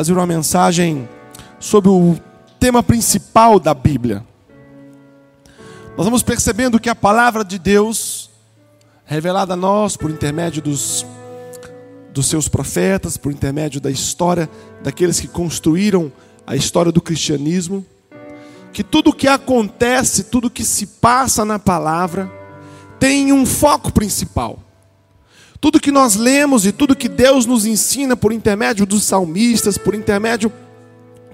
trazer uma mensagem sobre o tema principal da Bíblia. Nós vamos percebendo que a palavra de Deus, revelada a nós por intermédio dos, dos seus profetas, por intermédio da história daqueles que construíram a história do cristianismo, que tudo o que acontece, tudo o que se passa na palavra, tem um foco principal. Tudo que nós lemos e tudo que Deus nos ensina por intermédio dos salmistas, por intermédio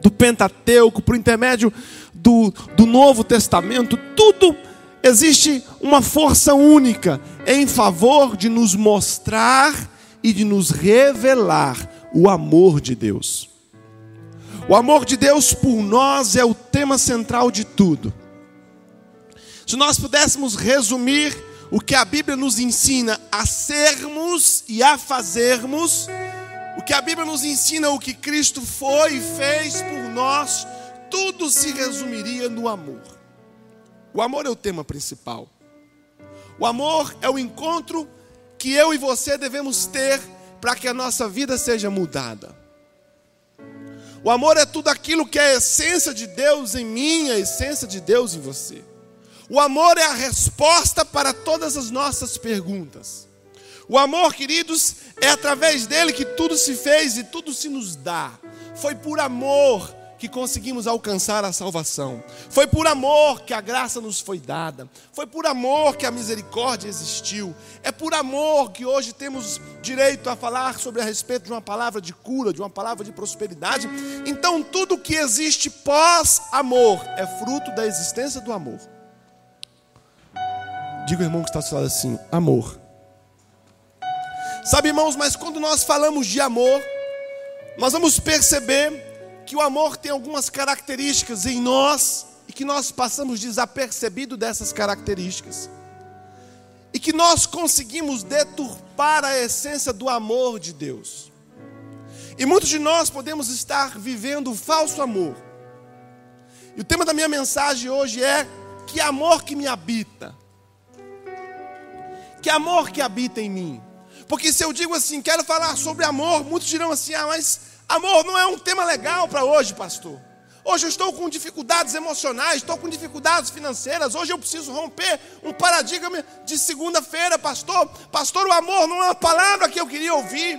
do Pentateuco, por intermédio do, do Novo Testamento, tudo existe uma força única em favor de nos mostrar e de nos revelar o amor de Deus. O amor de Deus por nós é o tema central de tudo. Se nós pudéssemos resumir o que a Bíblia nos ensina a sermos e a fazermos, o que a Bíblia nos ensina, o que Cristo foi e fez por nós, tudo se resumiria no amor. O amor é o tema principal. O amor é o encontro que eu e você devemos ter para que a nossa vida seja mudada. O amor é tudo aquilo que é a essência de Deus em mim, a essência de Deus em você. O amor é a resposta para todas as nossas perguntas. O amor, queridos, é através dele que tudo se fez e tudo se nos dá. Foi por amor que conseguimos alcançar a salvação. Foi por amor que a graça nos foi dada. Foi por amor que a misericórdia existiu. É por amor que hoje temos direito a falar sobre a respeito de uma palavra de cura, de uma palavra de prosperidade. Então, tudo que existe pós-amor é fruto da existência do amor. Diga ao irmão que está seu lado assim: amor. Sabe, irmãos, mas quando nós falamos de amor, nós vamos perceber que o amor tem algumas características em nós e que nós passamos desapercebido dessas características. E que nós conseguimos deturpar a essência do amor de Deus. E muitos de nós podemos estar vivendo falso amor. E o tema da minha mensagem hoje é: que amor que me habita. Que amor que habita em mim. Porque se eu digo assim, quero falar sobre amor, muitos dirão assim: ah, mas Amor não é um tema legal para hoje, pastor. Hoje eu estou com dificuldades emocionais, estou com dificuldades financeiras. Hoje eu preciso romper um paradigma de segunda-feira, pastor. Pastor, o amor não é uma palavra que eu queria ouvir.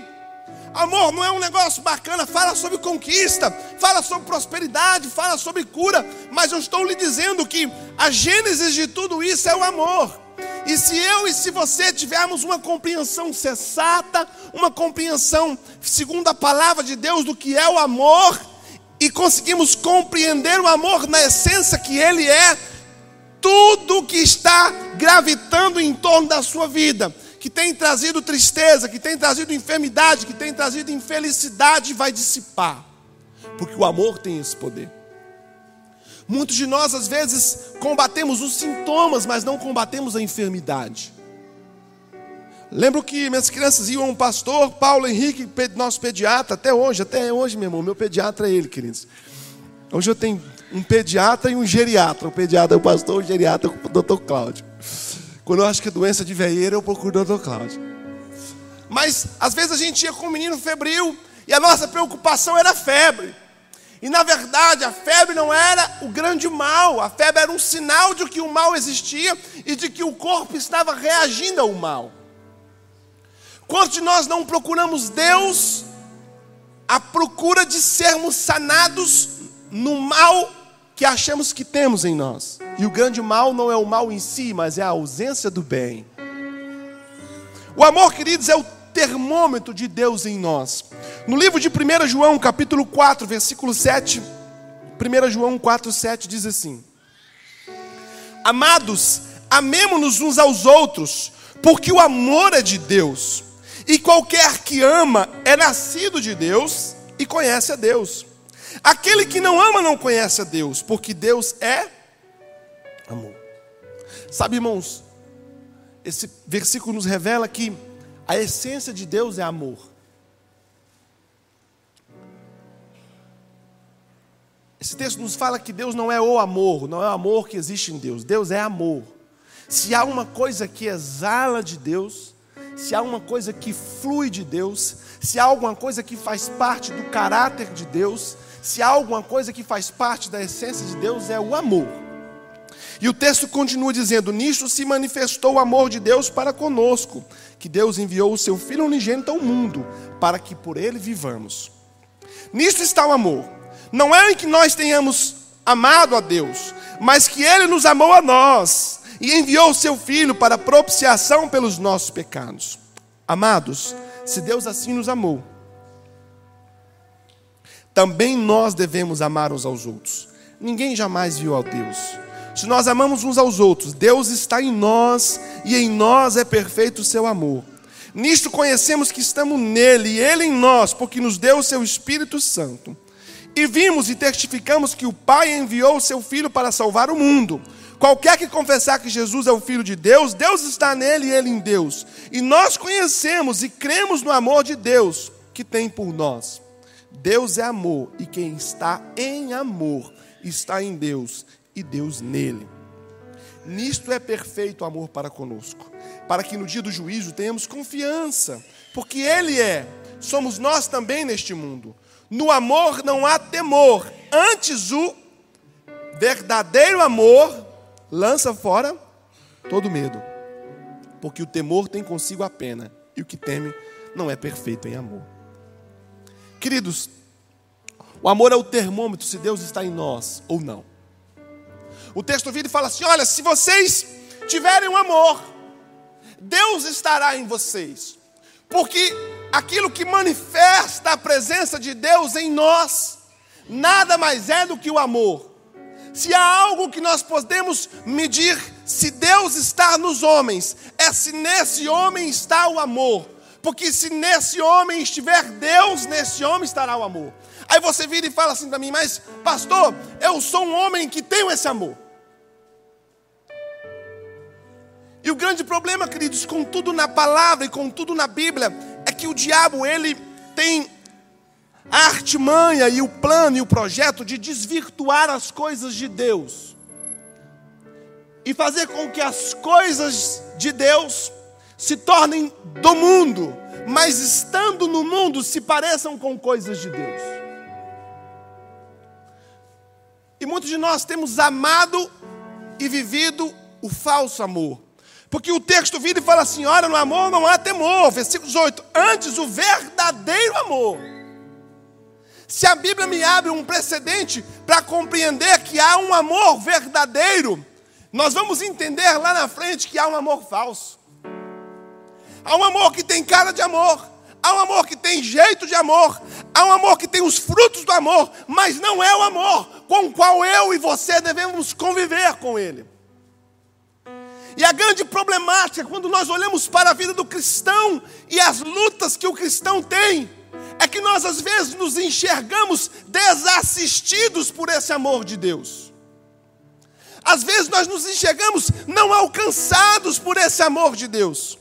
Amor não é um negócio bacana. Fala sobre conquista, fala sobre prosperidade, fala sobre cura. Mas eu estou lhe dizendo que a gênese de tudo isso é o amor. E se eu e se você tivermos uma compreensão sensata, uma compreensão segundo a palavra de Deus do que é o amor, e conseguimos compreender o amor na essência que ele é, tudo que está gravitando em torno da sua vida, que tem trazido tristeza, que tem trazido enfermidade, que tem trazido infelicidade, vai dissipar, porque o amor tem esse poder. Muitos de nós, às vezes, combatemos os sintomas, mas não combatemos a enfermidade. Lembro que minhas crianças iam a um pastor, Paulo Henrique, nosso pediatra, até hoje, até hoje, meu irmão, meu pediatra é ele, queridos. Hoje eu tenho um pediatra e um geriatra. O pediatra é o pastor, o geriatra é o doutor Cláudio. Quando eu acho que é doença de veieira, eu procuro o doutor Cláudio. Mas, às vezes, a gente ia com um menino febril e a nossa preocupação era febre. E na verdade a febre não era o grande mal, a febre era um sinal de que o mal existia e de que o corpo estava reagindo ao mal. Quantos de nós não procuramos Deus à procura de sermos sanados no mal que achamos que temos em nós? E o grande mal não é o mal em si, mas é a ausência do bem. O amor, queridos, é o termômetro de Deus em nós. No livro de 1 João, capítulo 4, versículo 7, 1 João 4, 7 diz assim: Amados, amemo-nos uns aos outros, porque o amor é de Deus, e qualquer que ama é nascido de Deus e conhece a Deus. Aquele que não ama não conhece a Deus, porque Deus é amor. Sabe, irmãos, esse versículo nos revela que a essência de Deus é amor. Esse texto nos fala que Deus não é o amor, não é o amor que existe em Deus. Deus é amor. Se há uma coisa que exala de Deus, se há uma coisa que flui de Deus, se há alguma coisa que faz parte do caráter de Deus, se há alguma coisa que faz parte da essência de Deus, é o amor. E o texto continua dizendo: Nisto se manifestou o amor de Deus para conosco, que Deus enviou o seu Filho unigênito ao mundo, para que por ele vivamos. Nisto está o amor. Não é em que nós tenhamos amado a Deus, mas que ele nos amou a nós e enviou o seu Filho para propiciação pelos nossos pecados. Amados, se Deus assim nos amou, também nós devemos amar uns aos outros. Ninguém jamais viu a Deus. Se nós amamos uns aos outros, Deus está em nós e em nós é perfeito o seu amor. Nisto conhecemos que estamos nele e ele em nós, porque nos deu o seu Espírito Santo. E vimos e testificamos que o Pai enviou o seu Filho para salvar o mundo. Qualquer que confessar que Jesus é o Filho de Deus, Deus está nele e ele em Deus. E nós conhecemos e cremos no amor de Deus que tem por nós. Deus é amor e quem está em amor está em Deus e Deus nele. Nisto é perfeito o amor para conosco, para que no dia do juízo tenhamos confiança, porque Ele é, somos nós também neste mundo. No amor não há temor, antes o verdadeiro amor lança fora todo medo, porque o temor tem consigo a pena, e o que teme não é perfeito em amor. Queridos, o amor é o termômetro se Deus está em nós ou não. O texto vira e fala assim: olha, se vocês tiverem um amor, Deus estará em vocês, porque aquilo que manifesta a presença de Deus em nós, nada mais é do que o amor. Se há algo que nós podemos medir se Deus está nos homens, é se nesse homem está o amor. Porque se nesse homem estiver Deus, nesse homem estará o amor. Aí você vira e fala assim para mim, mas pastor, eu sou um homem que tenho esse amor. E o grande problema, queridos, com tudo na palavra e com tudo na Bíblia, é que o diabo, ele tem a artimanha e o plano e o projeto de desvirtuar as coisas de Deus. E fazer com que as coisas de Deus se tornem do mundo, mas estando no mundo se pareçam com coisas de Deus. E muitos de nós temos amado e vivido o falso amor. Porque o texto vira e fala assim: olha, no amor não há temor. Versículo 18: antes o verdadeiro amor. Se a Bíblia me abre um precedente para compreender que há um amor verdadeiro, nós vamos entender lá na frente que há um amor falso. Há um amor que tem cara de amor, há um amor que tem jeito de amor, há um amor que tem os frutos do amor, mas não é o amor com o qual eu e você devemos conviver com ele. E a grande problemática, quando nós olhamos para a vida do cristão e as lutas que o cristão tem, é que nós às vezes nos enxergamos desassistidos por esse amor de Deus. Às vezes nós nos enxergamos não alcançados por esse amor de Deus.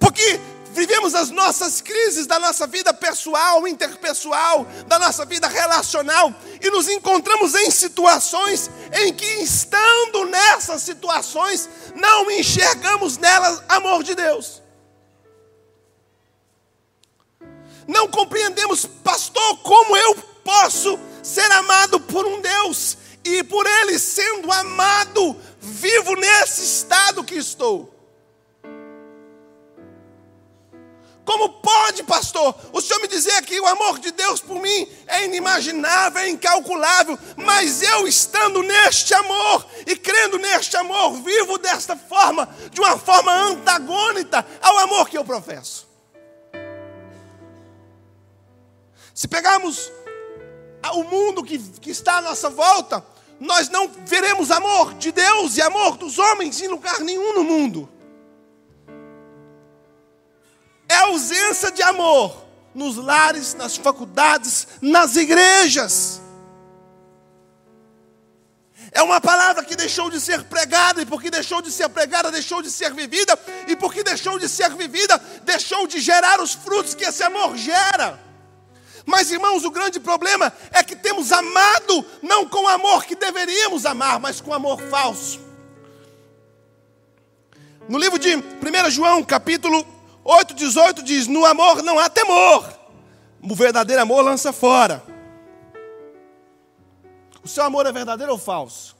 Porque vivemos as nossas crises da nossa vida pessoal, interpessoal, da nossa vida relacional, e nos encontramos em situações em que, estando nessas situações, não enxergamos nelas amor de Deus. Não compreendemos, pastor, como eu posso ser amado por um Deus e por Ele sendo amado, vivo nesse estado que estou. Pode, pastor, o senhor me dizer que o amor de Deus por mim é inimaginável, é incalculável, mas eu estando neste amor e crendo neste amor, vivo desta forma, de uma forma antagônica ao amor que eu professo. Se pegarmos o mundo que, que está à nossa volta, nós não veremos amor de Deus e amor dos homens em lugar nenhum no mundo ausência de amor nos lares, nas faculdades, nas igrejas. É uma palavra que deixou de ser pregada, e porque deixou de ser pregada, deixou de ser vivida, e porque deixou de ser vivida, deixou de gerar os frutos que esse amor gera. Mas, irmãos, o grande problema é que temos amado não com o amor que deveríamos amar, mas com amor falso. No livro de 1 João, capítulo 8,18 diz: No amor não há temor, o verdadeiro amor lança fora. O seu amor é verdadeiro ou falso?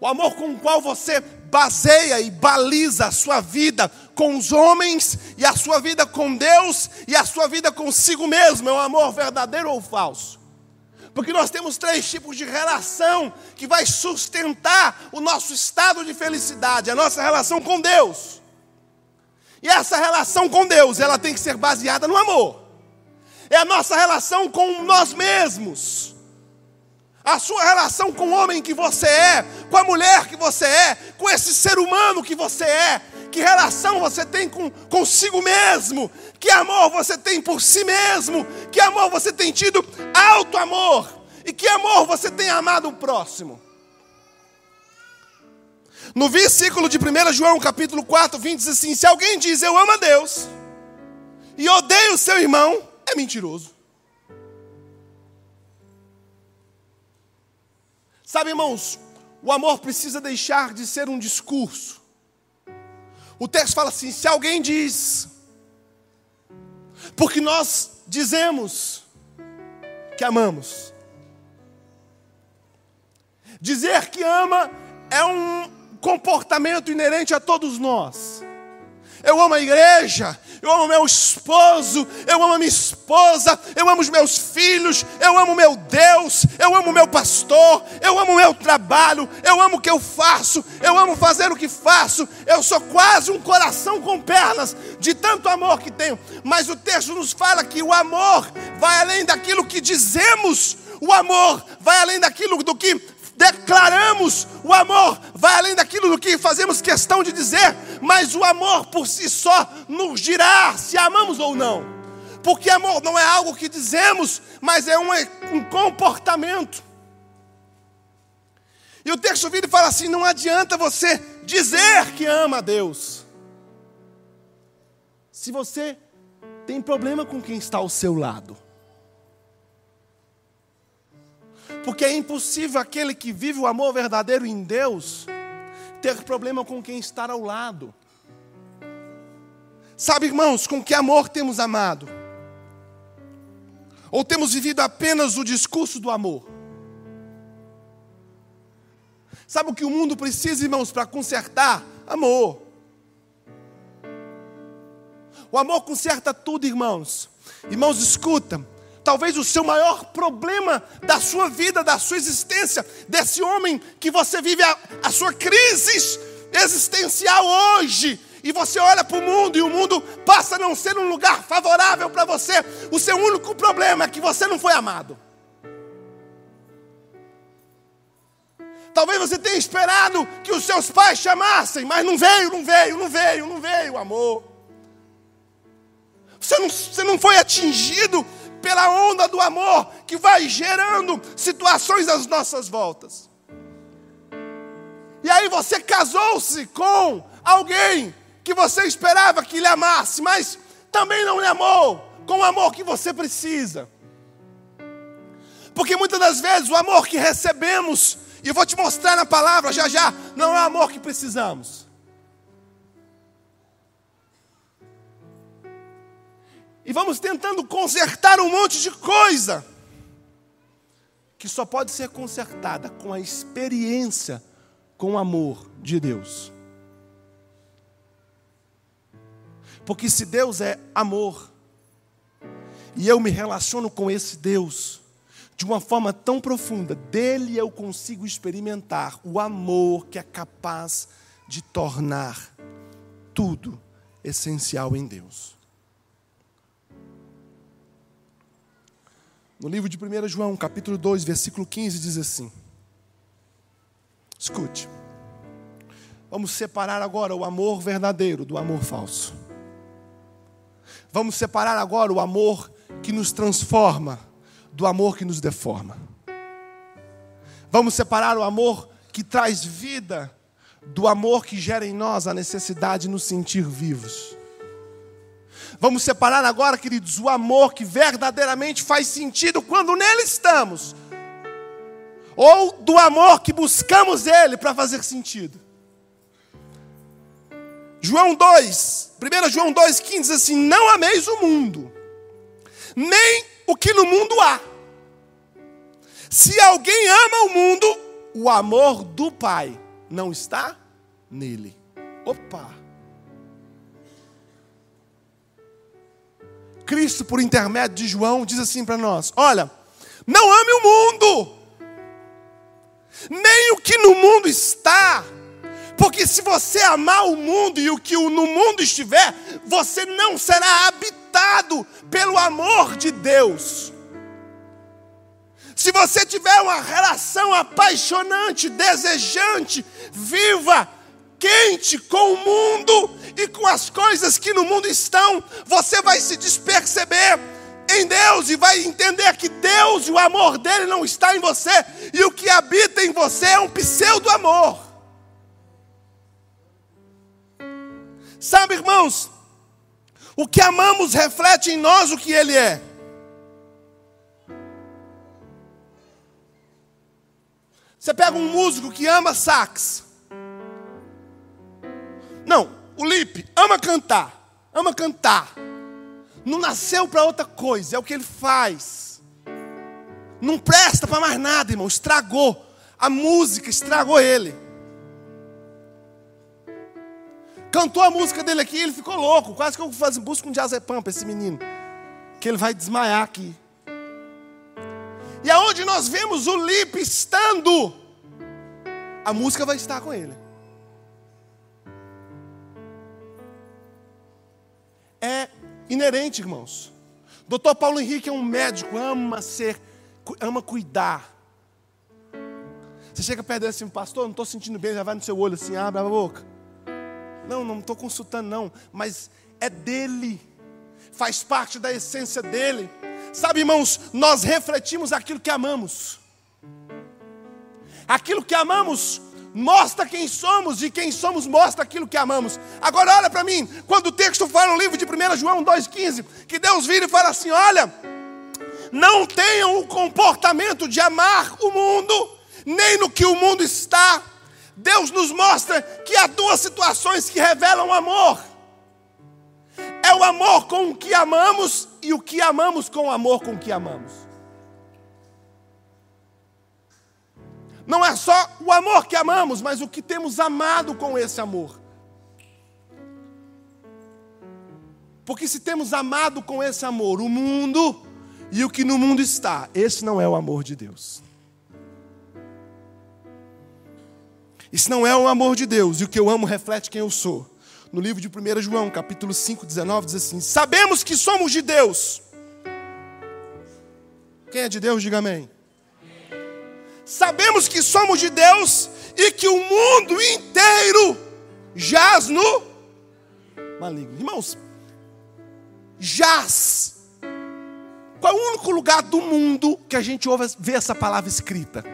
O amor com o qual você baseia e baliza a sua vida com os homens, e a sua vida com Deus, e a sua vida consigo mesmo, é um amor verdadeiro ou falso? Porque nós temos três tipos de relação que vai sustentar o nosso estado de felicidade, a nossa relação com Deus. E essa relação com Deus, ela tem que ser baseada no amor. É a nossa relação com nós mesmos. A sua relação com o homem que você é, com a mulher que você é, com esse ser humano que você é, que relação você tem com consigo mesmo, que amor você tem por si mesmo, que amor você tem tido? Alto amor, e que amor você tem amado o próximo. No versículo de 1 João, capítulo 4, 20, diz assim: Se alguém diz eu amo a Deus e odeio o seu irmão, é mentiroso. Sabe, irmãos, o amor precisa deixar de ser um discurso. O texto fala assim: se alguém diz, porque nós dizemos que amamos. Dizer que ama é um comportamento inerente a todos nós. Eu amo a igreja, eu amo meu esposo, eu amo a minha esposa, eu amo os meus filhos, eu amo meu Deus, eu amo meu pastor, eu amo meu trabalho, eu amo o que eu faço, eu amo fazer o que faço, eu sou quase um coração com pernas de tanto amor que tenho. Mas o texto nos fala que o amor vai além daquilo que dizemos, o amor vai além daquilo do que declaramos o amor, vai além daquilo do que fazemos questão de dizer, mas o amor por si só nos dirá se amamos ou não. Porque amor não é algo que dizemos, mas é um, um comportamento. E o texto vive e fala assim: não adianta você dizer que ama a Deus, se você tem problema com quem está ao seu lado. Porque é impossível aquele que vive o amor verdadeiro em Deus ter problema com quem está ao lado. Sabe, irmãos, com que amor temos amado? Ou temos vivido apenas o discurso do amor? Sabe o que o mundo precisa, irmãos, para consertar? Amor. O amor conserta tudo, irmãos. Irmãos, escuta talvez o seu maior problema da sua vida, da sua existência, desse homem que você vive a, a sua crise existencial hoje. E você olha para o mundo e o mundo passa a não ser um lugar favorável para você. O seu único problema é que você não foi amado. Talvez você tenha esperado que os seus pais chamassem, mas não veio, não veio, não veio, não veio, amor. Você não, você não foi atingido pela onda do amor que vai gerando situações às nossas voltas. E aí você casou-se com alguém que você esperava que lhe amasse, mas também não lhe amou com o amor que você precisa. Porque muitas das vezes o amor que recebemos, e eu vou te mostrar na palavra já já, não é o amor que precisamos. E vamos tentando consertar um monte de coisa que só pode ser consertada com a experiência com o amor de Deus. Porque se Deus é amor, e eu me relaciono com esse Deus de uma forma tão profunda, dele eu consigo experimentar o amor que é capaz de tornar tudo essencial em Deus. No livro de 1 João, capítulo 2, versículo 15, diz assim: Escute. Vamos separar agora o amor verdadeiro do amor falso. Vamos separar agora o amor que nos transforma do amor que nos deforma. Vamos separar o amor que traz vida do amor que gera em nós a necessidade de nos sentir vivos. Vamos separar agora, queridos, o amor que verdadeiramente faz sentido quando nele estamos, ou do amor que buscamos ele para fazer sentido. João 2, 1 João 2,15 diz assim: Não ameis o mundo, nem o que no mundo há. Se alguém ama o mundo, o amor do Pai não está nele. Opa! Cristo, por intermédio de João, diz assim para nós: Olha, não ame o mundo, nem o que no mundo está, porque se você amar o mundo e o que no mundo estiver, você não será habitado pelo amor de Deus. Se você tiver uma relação apaixonante, desejante, viva, quente com o mundo e com as coisas que no mundo estão, você vai se desperceber em Deus e vai entender que Deus e o amor dele não está em você, e o que habita em você é um pseudo amor. Sabe, irmãos, o que amamos reflete em nós o que ele é. Você pega um músico que ama sax. O Lipe ama cantar, ama cantar. Não nasceu para outra coisa, é o que ele faz. Não presta para mais nada, irmão. Estragou. A música estragou ele. Cantou a música dele aqui, ele ficou louco. Quase que eu faço busca um diazepam para esse menino. Que ele vai desmaiar aqui. E aonde nós vemos o Lipe estando, a música vai estar com ele. É inerente, irmãos. Doutor Paulo Henrique é um médico, ama ser, ama cuidar. Você chega perto dele assim, pastor, não estou sentindo bem, já vai no seu olho assim, abre a boca. Não, não estou consultando, não, mas é dele, faz parte da essência dele. Sabe, irmãos, nós refletimos aquilo que amamos. Aquilo que amamos mostra quem somos e quem somos mostra aquilo que amamos. Agora olha para mim, quando o texto fala no livro de 1 João 2,15, que Deus vira e fala assim: olha, não tenham o comportamento de amar o mundo, nem no que o mundo está. Deus nos mostra que há duas situações que revelam amor. É o amor com o que amamos e o que amamos com o amor com o que amamos. Não é só o amor que amamos, mas o que temos amado com esse amor. Porque se temos amado com esse amor o mundo e o que no mundo está, esse não é o amor de Deus. Isso não é o amor de Deus, e o que eu amo reflete quem eu sou no livro de 1 João, capítulo 5, 19, diz assim: Sabemos que somos de Deus. Quem é de Deus, diga amém. Sabemos que somos de Deus e que o mundo inteiro jaz no maligno. Irmãos, jaz. Qual é o único lugar do mundo que a gente ouve vê essa palavra escrita?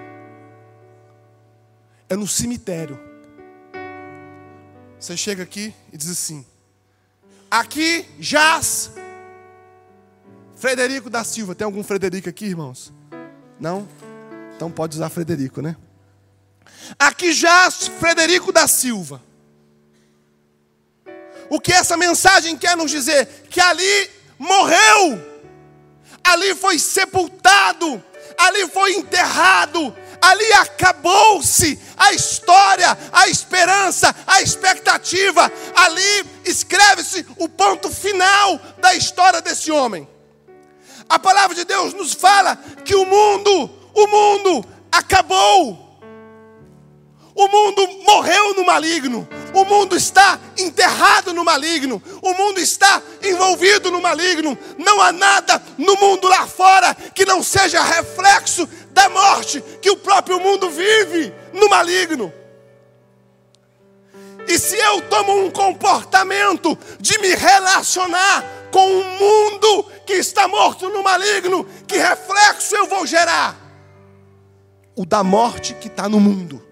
É no cemitério. Você chega aqui e diz assim: Aqui jaz Frederico da Silva. Tem algum Frederico aqui, irmãos? Não? Então pode usar Frederico, né? Aqui jaz Frederico da Silva. O que essa mensagem quer nos dizer? Que ali morreu, ali foi sepultado, ali foi enterrado, ali acabou-se a história, a esperança, a expectativa, ali escreve-se o ponto final da história desse homem. A palavra de Deus nos fala que o mundo, o mundo acabou. O mundo morreu no maligno. O mundo está enterrado no maligno. O mundo está envolvido no maligno. Não há nada no mundo lá fora que não seja reflexo da morte que o próprio mundo vive no maligno. E se eu tomo um comportamento de me relacionar com um mundo que está morto no maligno, que reflexo eu vou gerar? O da morte que está no mundo.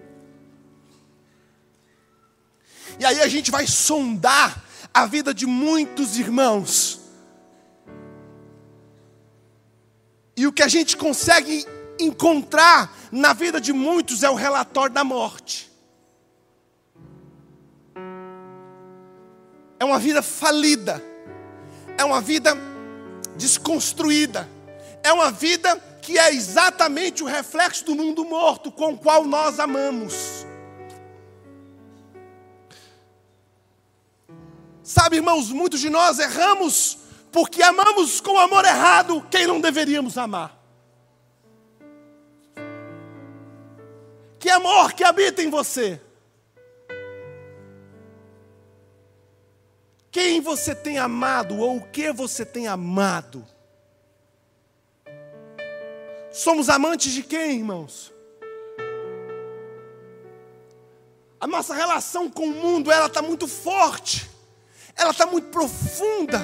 E aí a gente vai sondar a vida de muitos irmãos. E o que a gente consegue encontrar na vida de muitos é o relatório da morte. uma vida falida, é uma vida desconstruída, é uma vida que é exatamente o reflexo do mundo morto com o qual nós amamos. Sabe, irmãos, muitos de nós erramos porque amamos com amor errado quem não deveríamos amar. Que amor que habita em você. Quem você tem amado ou o que você tem amado? Somos amantes de quem, irmãos? A nossa relação com o mundo, ela está muito forte, ela está muito profunda,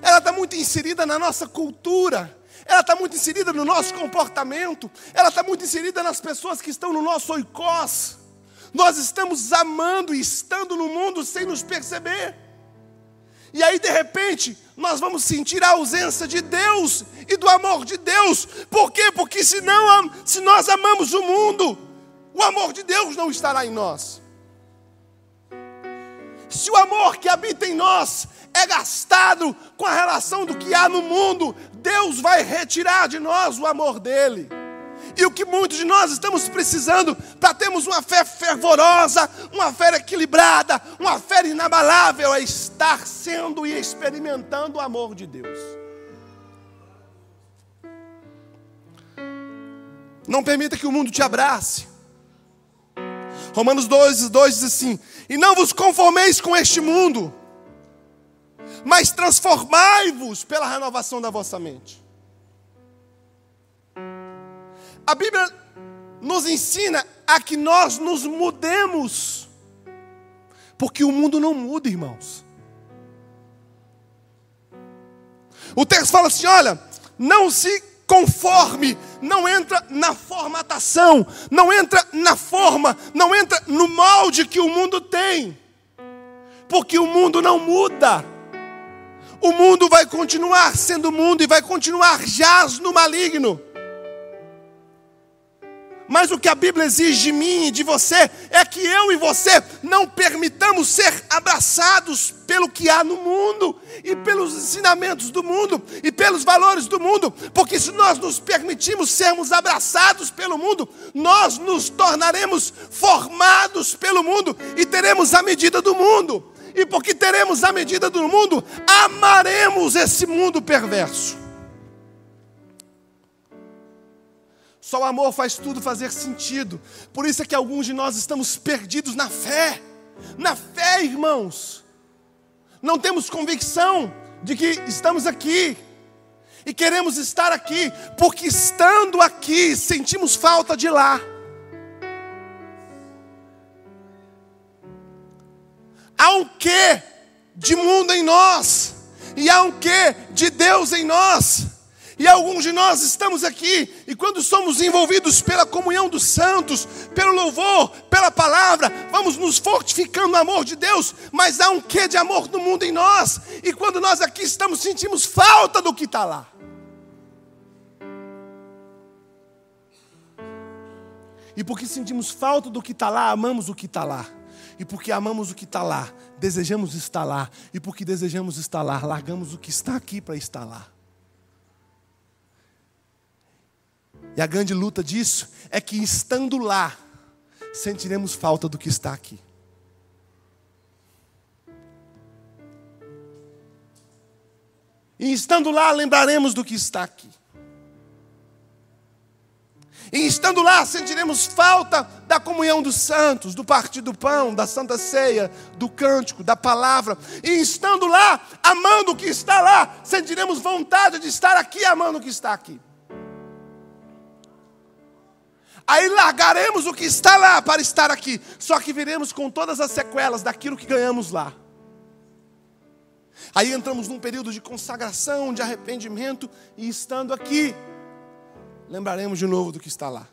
ela está muito inserida na nossa cultura, ela está muito inserida no nosso comportamento, ela está muito inserida nas pessoas que estão no nosso oikós. Nós estamos amando e estando no mundo sem nos perceber. E aí, de repente, nós vamos sentir a ausência de Deus e do amor de Deus. Por quê? Porque se, não, se nós amamos o mundo, o amor de Deus não estará em nós. Se o amor que habita em nós é gastado com a relação do que há no mundo, Deus vai retirar de nós o amor dele. E o que muitos de nós estamos precisando para termos uma fé fervorosa, uma fé equilibrada, uma fé inabalável é estar sendo e experimentando o amor de Deus. Não permita que o mundo te abrace. Romanos 2, 2 diz assim: E não vos conformeis com este mundo, mas transformai-vos pela renovação da vossa mente. A Bíblia nos ensina a que nós nos mudemos, porque o mundo não muda, irmãos. O texto fala assim: olha, não se conforme, não entra na formatação, não entra na forma, não entra no molde que o mundo tem, porque o mundo não muda. O mundo vai continuar sendo mundo e vai continuar jaz no maligno. Mas o que a Bíblia exige de mim e de você é que eu e você não permitamos ser abraçados pelo que há no mundo e pelos ensinamentos do mundo e pelos valores do mundo, porque se nós nos permitirmos sermos abraçados pelo mundo, nós nos tornaremos formados pelo mundo e teremos a medida do mundo. E porque teremos a medida do mundo, amaremos esse mundo perverso. Só o amor faz tudo fazer sentido. Por isso é que alguns de nós estamos perdidos na fé. Na fé, irmãos. Não temos convicção de que estamos aqui. E queremos estar aqui, porque estando aqui, sentimos falta de lá. Há um quê de mundo em nós, e há um quê de Deus em nós. E alguns de nós estamos aqui, e quando somos envolvidos pela comunhão dos santos, pelo louvor, pela palavra, vamos nos fortificando no amor de Deus, mas há um quê de amor no mundo em nós, e quando nós aqui estamos, sentimos falta do que está lá. E porque sentimos falta do que está lá, amamos o que está lá. E porque amamos o que está lá, desejamos estar lá. E porque desejamos estar lá, largamos o que está aqui para estar lá. E a grande luta disso é que estando lá, sentiremos falta do que está aqui. E estando lá, lembraremos do que está aqui. E estando lá, sentiremos falta da comunhão dos santos, do partir do pão, da santa ceia, do cântico, da palavra. E estando lá, amando o que está lá, sentiremos vontade de estar aqui amando o que está aqui. Aí largaremos o que está lá para estar aqui. Só que viremos com todas as sequelas daquilo que ganhamos lá. Aí entramos num período de consagração, de arrependimento, e estando aqui, lembraremos de novo do que está lá.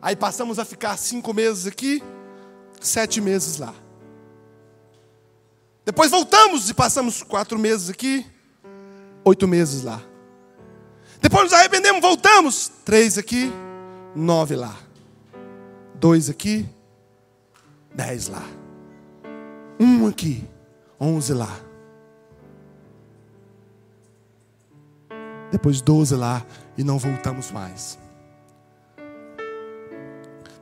Aí passamos a ficar cinco meses aqui, sete meses lá. Depois voltamos e passamos quatro meses aqui, oito meses lá. Depois nos arrependemos, voltamos. Três aqui, nove lá. Dois aqui, dez lá. Um aqui, onze lá. Depois doze lá e não voltamos mais.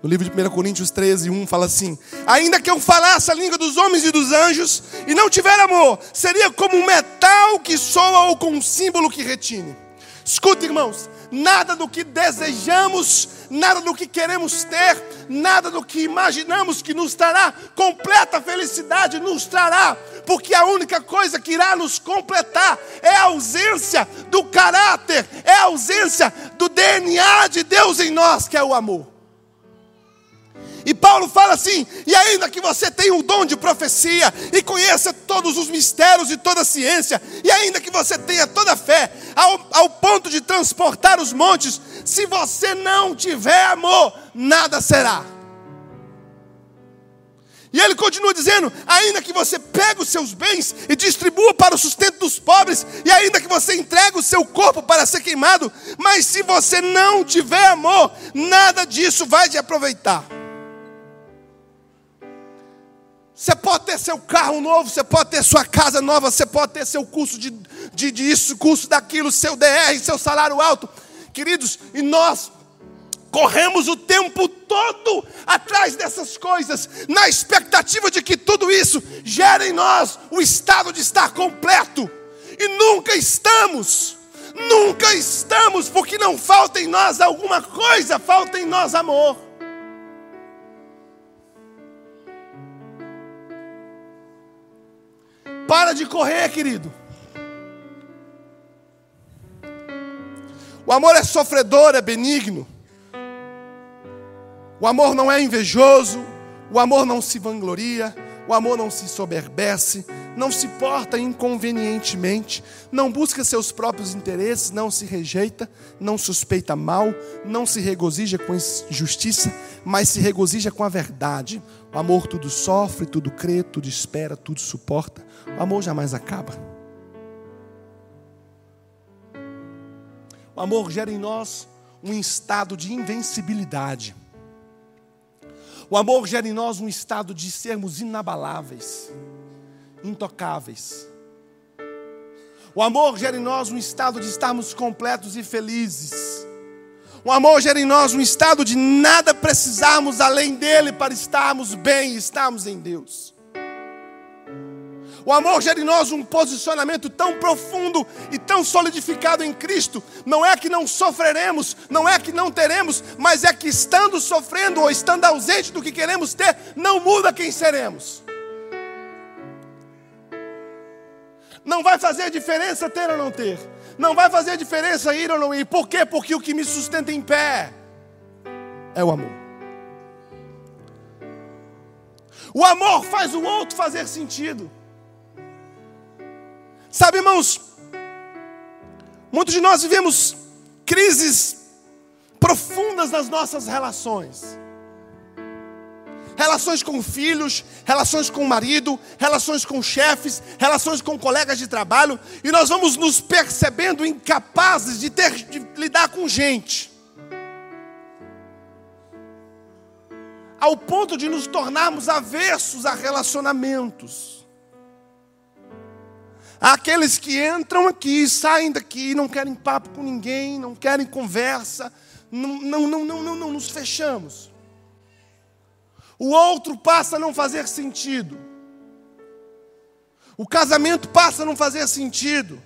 No livro de 1 Coríntios 13, 1 fala assim: Ainda que eu falasse a língua dos homens e dos anjos e não tiver amor, seria como um metal que soa ou com um símbolo que retine. Escuta, irmãos, nada do que desejamos, nada do que queremos ter, nada do que imaginamos que nos trará completa felicidade, nos trará, porque a única coisa que irá nos completar é a ausência do caráter, é a ausência do DNA de Deus em nós, que é o amor. E Paulo fala assim: e ainda que você tenha o dom de profecia, e conheça todos os mistérios e toda a ciência, e ainda que você tenha toda a fé, ao, ao ponto de transportar os montes, se você não tiver amor, nada será. E ele continua dizendo: ainda que você pegue os seus bens e distribua para o sustento dos pobres, e ainda que você entregue o seu corpo para ser queimado, mas se você não tiver amor, nada disso vai te aproveitar. Você pode ter seu carro novo, você pode ter sua casa nova, você pode ter seu curso de, de, de isso, curso daquilo, seu DR, seu salário alto. Queridos, e nós corremos o tempo todo atrás dessas coisas, na expectativa de que tudo isso gere em nós o estado de estar completo. E nunca estamos, nunca estamos, porque não falta em nós alguma coisa, falta em nós amor. Para de correr, querido. O amor é sofredor, é benigno. O amor não é invejoso. O amor não se vangloria. O amor não se soberbece. Não se porta inconvenientemente. Não busca seus próprios interesses. Não se rejeita. Não suspeita mal. Não se regozija com injustiça. Mas se regozija com a verdade. O amor tudo sofre, tudo crê, tudo espera, tudo suporta. O amor jamais acaba. O amor gera em nós um estado de invencibilidade. O amor gera em nós um estado de sermos inabaláveis, intocáveis. O amor gera em nós um estado de estarmos completos e felizes. O amor gera em nós um estado de nada precisarmos além dele para estarmos bem e estarmos em Deus. O amor gera em nós um posicionamento tão profundo e tão solidificado em Cristo. Não é que não sofreremos, não é que não teremos, mas é que estando sofrendo ou estando ausente do que queremos ter, não muda quem seremos. Não vai fazer diferença ter ou não ter. Não vai fazer diferença ir ou não ir. Por quê? Porque o que me sustenta em pé é o amor. O amor faz o outro fazer sentido. Sabe, irmãos, muitos de nós vivemos crises profundas nas nossas relações. Relações com filhos, relações com marido, relações com chefes, relações com colegas de trabalho, e nós vamos nos percebendo incapazes de ter de lidar com gente. Ao ponto de nos tornarmos avessos a relacionamentos. Aqueles que entram aqui, saem daqui, não querem papo com ninguém, não querem conversa, não, não, não, não, não, não nos fechamos. O outro passa a não fazer sentido. O casamento passa a não fazer sentido.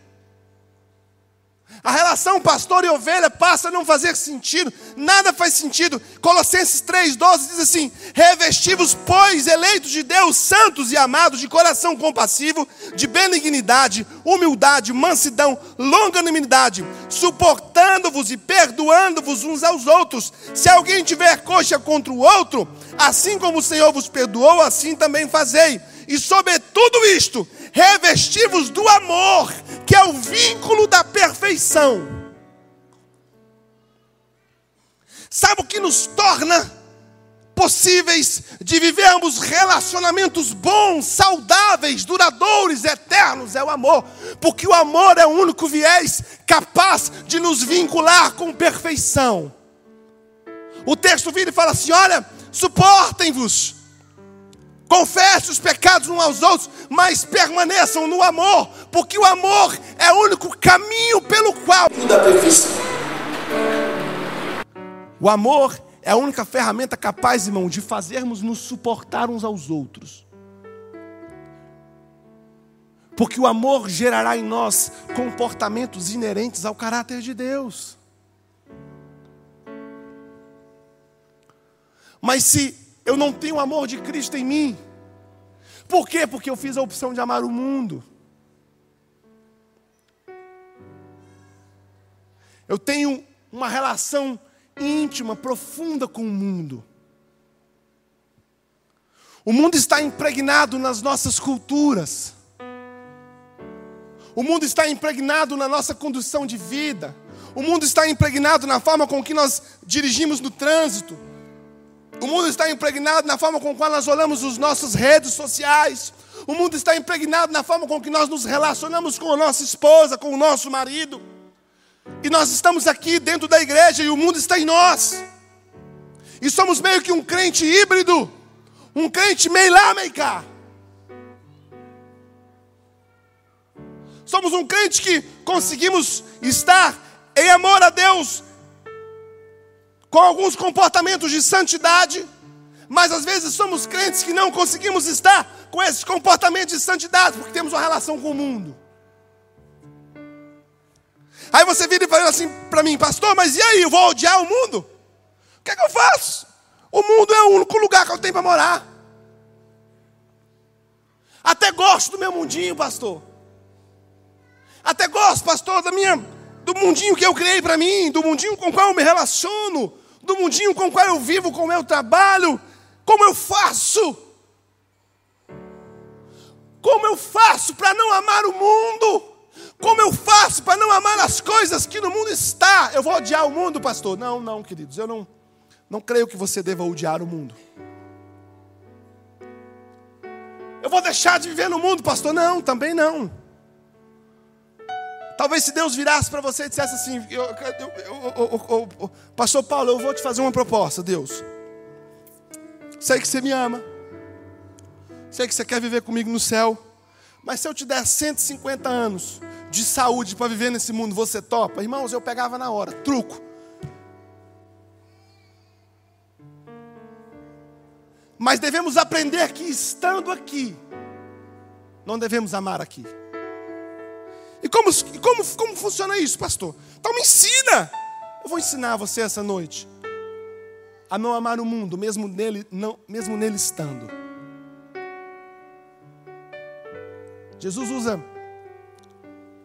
A relação pastor e ovelha passa a não fazer sentido, nada faz sentido. Colossenses 3,12 diz assim: Revestivos, pois, eleitos de Deus, santos e amados, de coração compassivo, de benignidade, humildade, mansidão, longanimidade, suportando-vos e perdoando-vos uns aos outros. Se alguém tiver coxa contra o outro, assim como o Senhor vos perdoou, assim também fazei. E sobre tudo isto, revestivos do amor, que é o vínculo da perfeição. Sabe o que nos torna possíveis de vivermos relacionamentos bons, saudáveis, duradouros, eternos? É o amor, porque o amor é o único viés capaz de nos vincular com perfeição. O texto vira e fala assim: olha, suportem-vos Confesse os pecados uns aos outros, mas permaneçam no amor, porque o amor é o único caminho pelo qual. O amor é a única ferramenta capaz, irmão, de fazermos nos suportar uns aos outros. Porque o amor gerará em nós comportamentos inerentes ao caráter de Deus. Mas se eu não tenho o amor de Cristo em mim, por quê? Porque eu fiz a opção de amar o mundo. Eu tenho uma relação íntima, profunda com o mundo. O mundo está impregnado nas nossas culturas. O mundo está impregnado na nossa condução de vida. O mundo está impregnado na forma com que nós dirigimos no trânsito. O mundo está impregnado na forma com que nós olhamos as nossas redes sociais. O mundo está impregnado na forma com que nós nos relacionamos com a nossa esposa, com o nosso marido. E nós estamos aqui dentro da igreja e o mundo está em nós. E somos meio que um crente híbrido, um crente meio lá, meio cá. Somos um crente que conseguimos estar em amor a Deus, com alguns comportamentos de santidade, mas às vezes somos crentes que não conseguimos estar com esses comportamentos de santidade, porque temos uma relação com o mundo. Aí você vira e fala assim para mim, pastor, mas e aí, eu vou odiar o mundo? O que é que eu faço? O mundo é o único lugar que eu tenho para morar. Até gosto do meu mundinho, pastor. Até gosto, pastor, da minha, do mundinho que eu criei para mim, do mundinho com o qual eu me relaciono, do mundinho com o qual eu vivo, com o meu trabalho. Como eu faço? Como eu faço para não amar o mundo? Como eu faço para não amar as coisas que no mundo está? Eu vou odiar o mundo, pastor? Não, não, queridos, eu não, não creio que você deva odiar o mundo. Eu vou deixar de viver no mundo, pastor? Não, também não. Talvez se Deus virasse para você e dissesse assim: eu, eu, eu, Pastor Paulo, eu vou te fazer uma proposta, Deus. Sei que você me ama, sei que você quer viver comigo no céu, mas se eu te der 150 anos, de saúde para viver nesse mundo, você topa? Irmãos, eu pegava na hora, truco. Mas devemos aprender que estando aqui, não devemos amar aqui. E como, como, como funciona isso, pastor? Então me ensina. Eu vou ensinar você essa noite a não amar o mundo, mesmo nele, não, mesmo nele estando. Jesus usa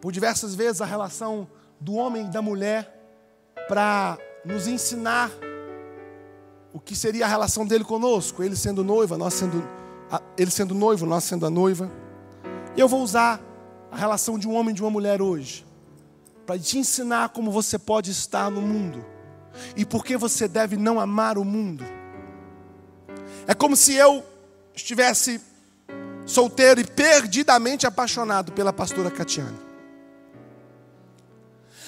por diversas vezes a relação do homem e da mulher para nos ensinar o que seria a relação dele conosco, ele sendo noiva, nós sendo ele sendo noivo, nós sendo a noiva. Eu vou usar a relação de um homem e de uma mulher hoje para te ensinar como você pode estar no mundo e por que você deve não amar o mundo. É como se eu estivesse solteiro e perdidamente apaixonado pela pastora Catiane.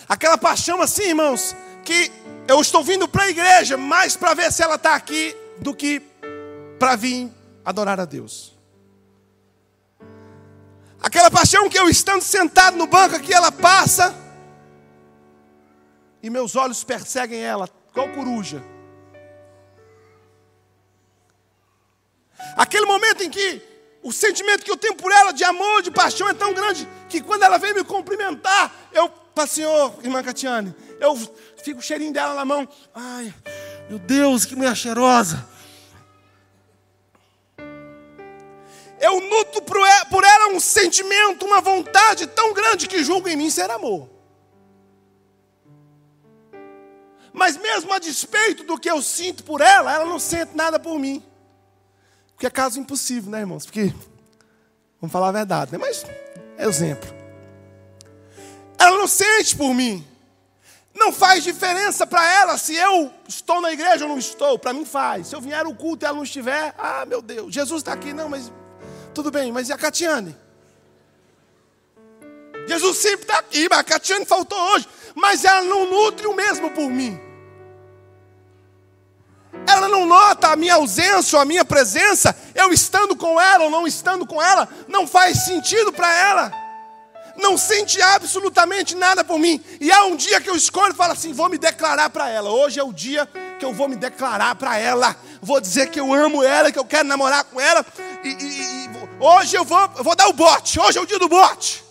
Aquela paixão assim, irmãos, que eu estou vindo para a igreja mais para ver se ela está aqui do que para vir adorar a Deus. Aquela paixão que eu estando sentado no banco aqui, ela passa e meus olhos perseguem ela, qual coruja. Aquele momento em que o sentimento que eu tenho por ela de amor, de paixão é tão grande que quando ela vem me cumprimentar, eu para Senhor, irmã Catiane, eu fico o cheirinho dela na mão. Ai, meu Deus, que mulher cheirosa. Eu nutro por ela um sentimento, uma vontade tão grande que julgo em mim ser amor. Mas mesmo a despeito do que eu sinto por ela, ela não sente nada por mim. Porque é caso impossível, né, irmãos? Porque, vamos falar a verdade, né? Mas é exemplo. Ela não sente por mim. Não faz diferença para ela se eu estou na igreja ou não estou. Para mim faz. Se eu vier o culto e ela não estiver, ah, meu Deus, Jesus está aqui, não, mas tudo bem. Mas e a Catiane? Jesus sempre está aqui, mas a Catiane faltou hoje. Mas ela não nutre o mesmo por mim. ela não nota a minha ausência a minha presença, eu estando com ela ou não estando com ela, não faz sentido para ela. Não sente absolutamente nada por mim. E há um dia que eu escolho e falo assim: vou me declarar para ela. Hoje é o dia que eu vou me declarar para ela. Vou dizer que eu amo ela, que eu quero namorar com ela. E, e, e hoje eu vou, eu vou dar o bote. Hoje é o dia do bote.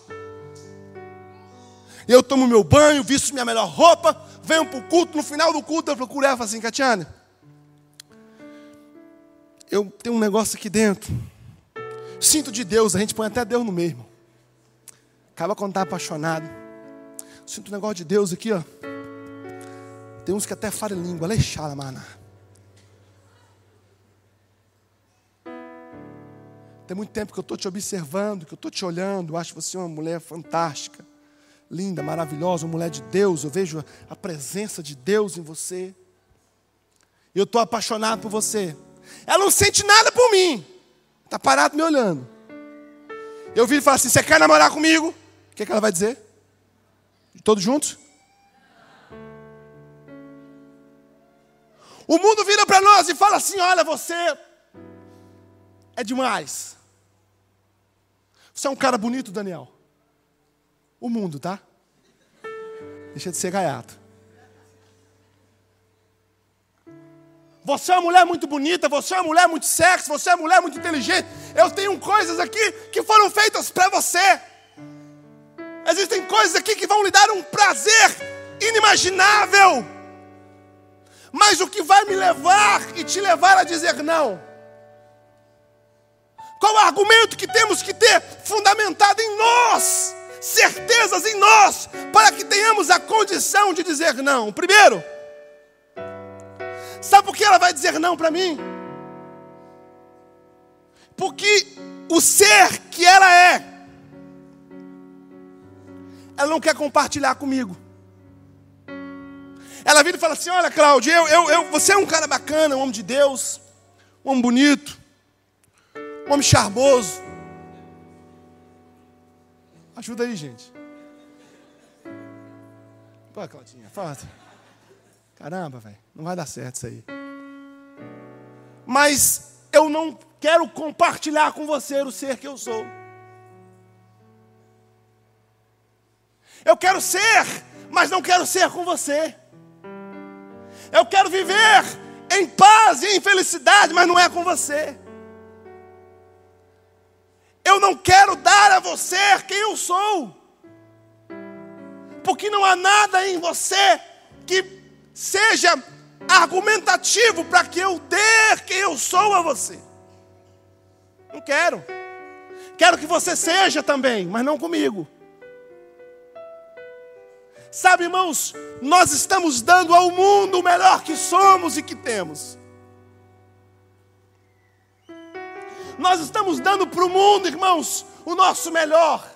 Eu tomo meu banho, visto minha melhor roupa, venho para o culto. No final do culto eu procuro ela e falo assim: Catiane, eu tenho um negócio aqui dentro. Sinto de Deus, a gente põe até Deus no meio, Acaba quando está apaixonado. Sinto um negócio de Deus aqui, ó. Tem uns que até falam língua, leixala, mana. Tem muito tempo que eu estou te observando, que eu estou te olhando. Acho você uma mulher fantástica, linda, maravilhosa, uma mulher de Deus. Eu vejo a presença de Deus em você. Eu estou apaixonado por você. Ela não sente nada por mim. Está parado me olhando. Eu vi e falo assim: Você quer namorar comigo? O que, que ela vai dizer? Todos juntos? O mundo vira para nós e fala assim: Olha, você é demais. Você é um cara bonito, Daniel. O mundo, tá? Deixa de ser gaiato. Você é uma mulher muito bonita, você é uma mulher muito sexy, você é uma mulher muito inteligente. Eu tenho coisas aqui que foram feitas para você. Existem coisas aqui que vão lhe dar um prazer inimaginável. Mas o que vai me levar e te levar a dizer não? Qual o argumento que temos que ter fundamentado em nós, certezas em nós, para que tenhamos a condição de dizer não? Primeiro, Sabe por que ela vai dizer não para mim? Porque o ser que ela é, ela não quer compartilhar comigo. Ela vira e fala assim: Olha, Cláudio, eu, eu, você é um cara bacana, um homem de Deus, um homem bonito, homem charmoso. Ajuda aí, gente. Pô, Claudinha, fala. Caramba, velho, não vai dar certo isso aí. Mas eu não quero compartilhar com você o ser que eu sou. Eu quero ser, mas não quero ser com você. Eu quero viver em paz e em felicidade, mas não é com você. Eu não quero dar a você quem eu sou, porque não há nada em você que seja argumentativo para que eu dê quem eu sou a você. Não quero. Quero que você seja também, mas não comigo. Sabe, irmãos, nós estamos dando ao mundo o melhor que somos e que temos. Nós estamos dando para o mundo, irmãos, o nosso melhor.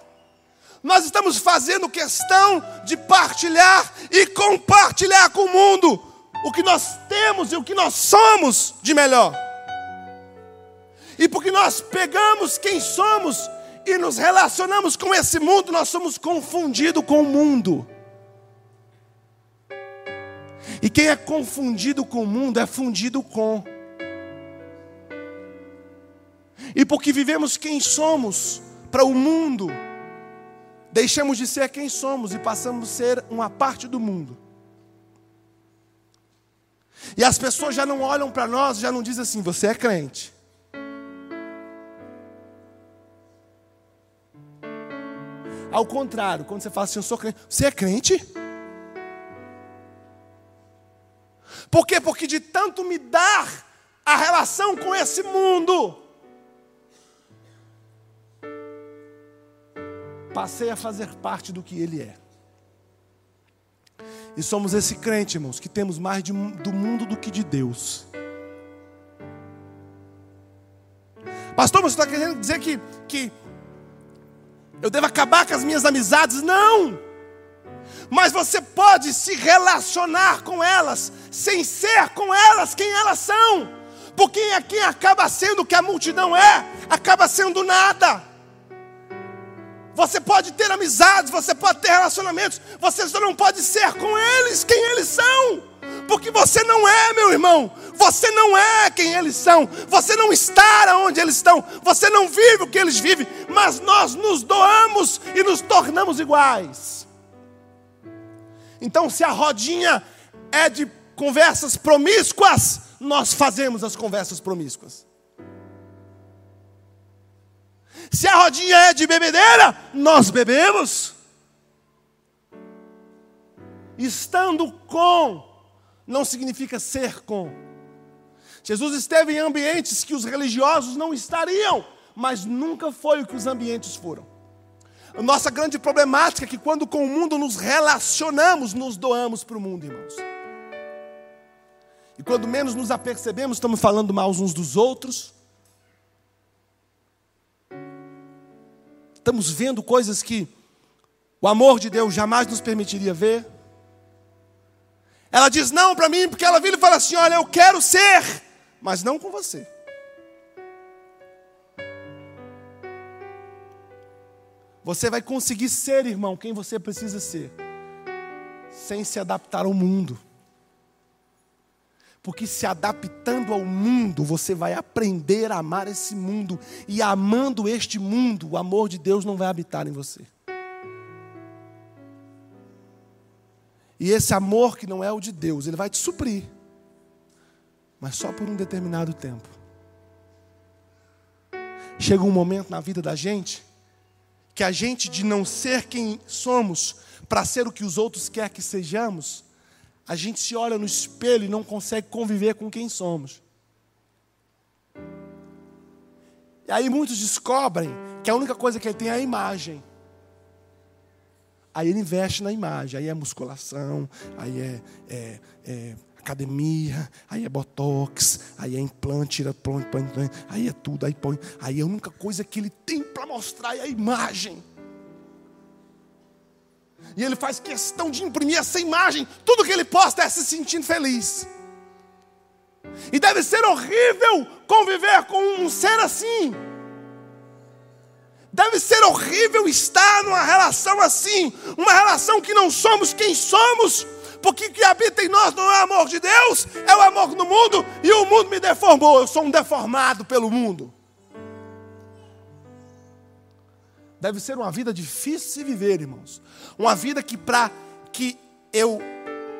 Nós estamos fazendo questão de partilhar e compartilhar com o mundo o que nós temos e o que nós somos de melhor. E porque nós pegamos quem somos e nos relacionamos com esse mundo, nós somos confundidos com o mundo. E quem é confundido com o mundo é fundido com. E porque vivemos quem somos para o mundo, deixamos de ser quem somos e passamos a ser uma parte do mundo. E as pessoas já não olham para nós, já não dizem assim: você é crente. Ao contrário, quando você fala assim, eu sou crente, você é crente? Por quê? Porque de tanto me dar a relação com esse mundo, passei a fazer parte do que Ele é. E somos esse crente, irmãos, que temos mais de, do mundo do que de Deus. Pastor, você está querendo dizer que, que eu devo acabar com as minhas amizades? Não! Mas você pode se relacionar com elas, sem ser com elas quem elas são. Porque quem acaba sendo o que a multidão é, acaba sendo nada. Você pode ter amizades, você pode ter relacionamentos, você só não pode ser com eles quem eles são. Porque você não é, meu irmão. Você não é quem eles são. Você não está onde eles estão. Você não vive o que eles vivem. Mas nós nos doamos e nos tornamos iguais. Então, se a rodinha é de conversas promíscuas, nós fazemos as conversas promíscuas. Se a rodinha é de bebedeira, nós bebemos. Estando com não significa ser com. Jesus esteve em ambientes que os religiosos não estariam, mas nunca foi o que os ambientes foram. A nossa grande problemática é que quando com o mundo nos relacionamos, nos doamos para o mundo, irmãos. E quando menos nos apercebemos, estamos falando mal uns dos outros. Estamos vendo coisas que o amor de Deus jamais nos permitiria ver. Ela diz não para mim porque ela vira e fala assim: Olha, eu quero ser, mas não com você. Você vai conseguir ser, irmão, quem você precisa ser, sem se adaptar ao mundo. Porque se adaptando ao mundo, você vai aprender a amar esse mundo. E amando este mundo, o amor de Deus não vai habitar em você. E esse amor que não é o de Deus, ele vai te suprir. Mas só por um determinado tempo. Chega um momento na vida da gente que a gente de não ser quem somos para ser o que os outros querem que sejamos, a gente se olha no espelho e não consegue conviver com quem somos. E aí muitos descobrem que a única coisa que ele tem é a imagem. Aí ele investe na imagem, aí é musculação, aí é, é, é academia, aí é botox, aí é implante, tira plante, aí é tudo, aí põe. Aí a única coisa que ele tem para mostrar é a imagem. E ele faz questão de imprimir essa imagem. Tudo que ele posta é se sentindo feliz. E deve ser horrível conviver com um ser assim. Deve ser horrível estar numa relação assim, uma relação que não somos quem somos, porque o que habita em nós não é o amor de Deus, é o amor no mundo, e o mundo me deformou, eu sou um deformado pelo mundo. Deve ser uma vida difícil de viver, irmãos. Uma vida que para que eu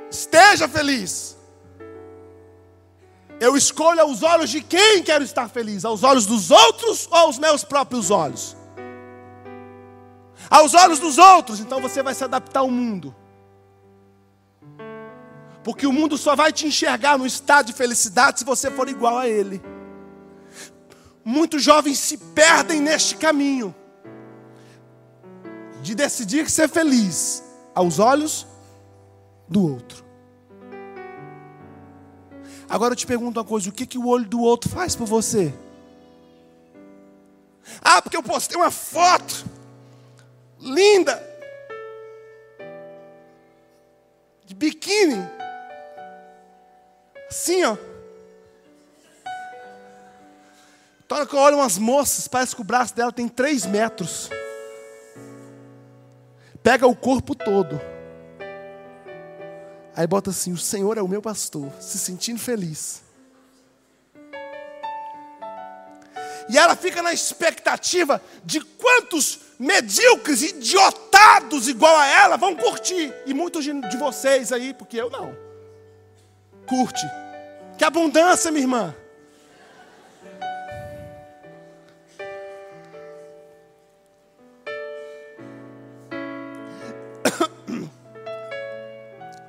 esteja feliz, eu escolho aos olhos de quem quero estar feliz, aos olhos dos outros ou aos meus próprios olhos? Aos olhos dos outros, então você vai se adaptar ao mundo. Porque o mundo só vai te enxergar no estado de felicidade se você for igual a ele. Muitos jovens se perdem neste caminho de decidir ser feliz aos olhos do outro. Agora eu te pergunto uma coisa: o que, que o olho do outro faz por você? Ah, porque eu postei uma foto linda de biquíni, assim, ó. Então, que eu olho umas moças, parece que o braço dela tem três metros pega o corpo todo. Aí bota assim: O Senhor é o meu pastor, se sentindo feliz. E ela fica na expectativa de quantos medíocres, idiotados igual a ela vão curtir. E muitos de vocês aí, porque eu não. Curte. Que abundância, minha irmã.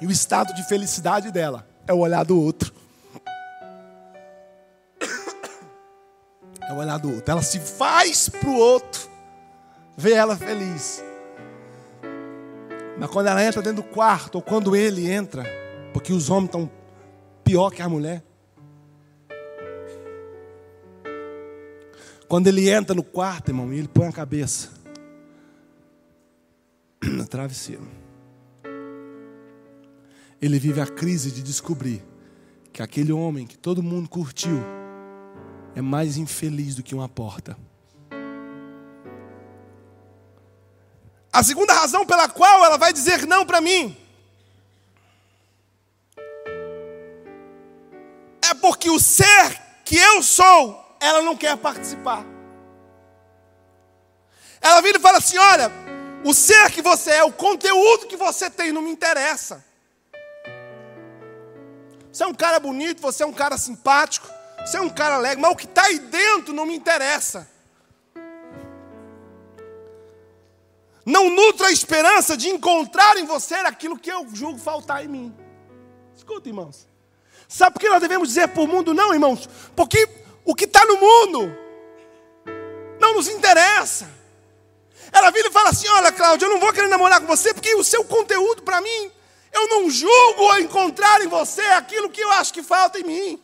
E o estado de felicidade dela é o olhar do outro. É o olhar do outro. Ela se faz para o outro ver ela feliz. Mas quando ela entra dentro do quarto, ou quando ele entra, porque os homens estão pior que a mulher. Quando ele entra no quarto, irmão, e ele põe a cabeça no travesseiro ele vive a crise de descobrir que aquele homem que todo mundo curtiu é mais infeliz do que uma porta. A segunda razão pela qual ela vai dizer não para mim porque o ser que eu sou, ela não quer participar. Ela vira e fala assim: olha, o ser que você é, o conteúdo que você tem não me interessa. Você é um cara bonito, você é um cara simpático, você é um cara alegre, mas o que está aí dentro não me interessa. Não nutra a esperança de encontrar em você aquilo que eu julgo faltar em mim. Escuta, irmãos. Sabe por que nós devemos dizer para o mundo não, irmãos? Porque o que está no mundo não nos interessa. Ela vira e fala assim: Olha, Cláudia, eu não vou querer namorar com você porque o seu conteúdo para mim eu não julgo encontrar em você aquilo que eu acho que falta em mim.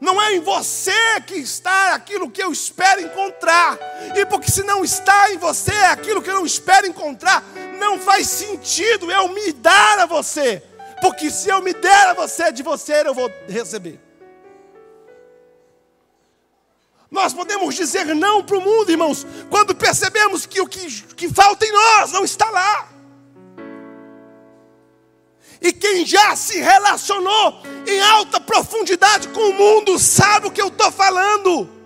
Não é em você que está aquilo que eu espero encontrar. E porque se não está em você aquilo que eu não espero encontrar, não faz sentido eu me dar a você. Porque se eu me der a você, de você eu vou receber. Nós podemos dizer não para o mundo, irmãos, quando percebemos que o que, que falta em nós não está lá. E quem já se relacionou em alta profundidade com o mundo sabe o que eu estou falando.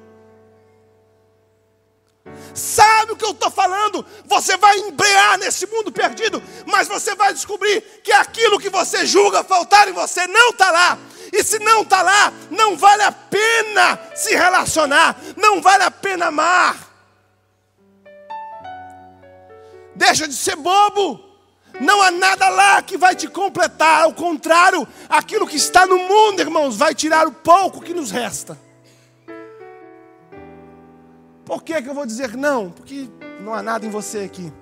Sabe o que eu estou falando? Você vai embrear nesse mundo perdido, mas você vai descobrir que aquilo que você julga faltar em você não está lá. E se não está lá, não vale a pena se relacionar, não vale a pena amar. Deixa de ser bobo. Não há nada lá que vai te completar, ao contrário, aquilo que está no mundo, irmãos, vai tirar o pouco que nos resta. Por que, que eu vou dizer não? Porque não há nada em você aqui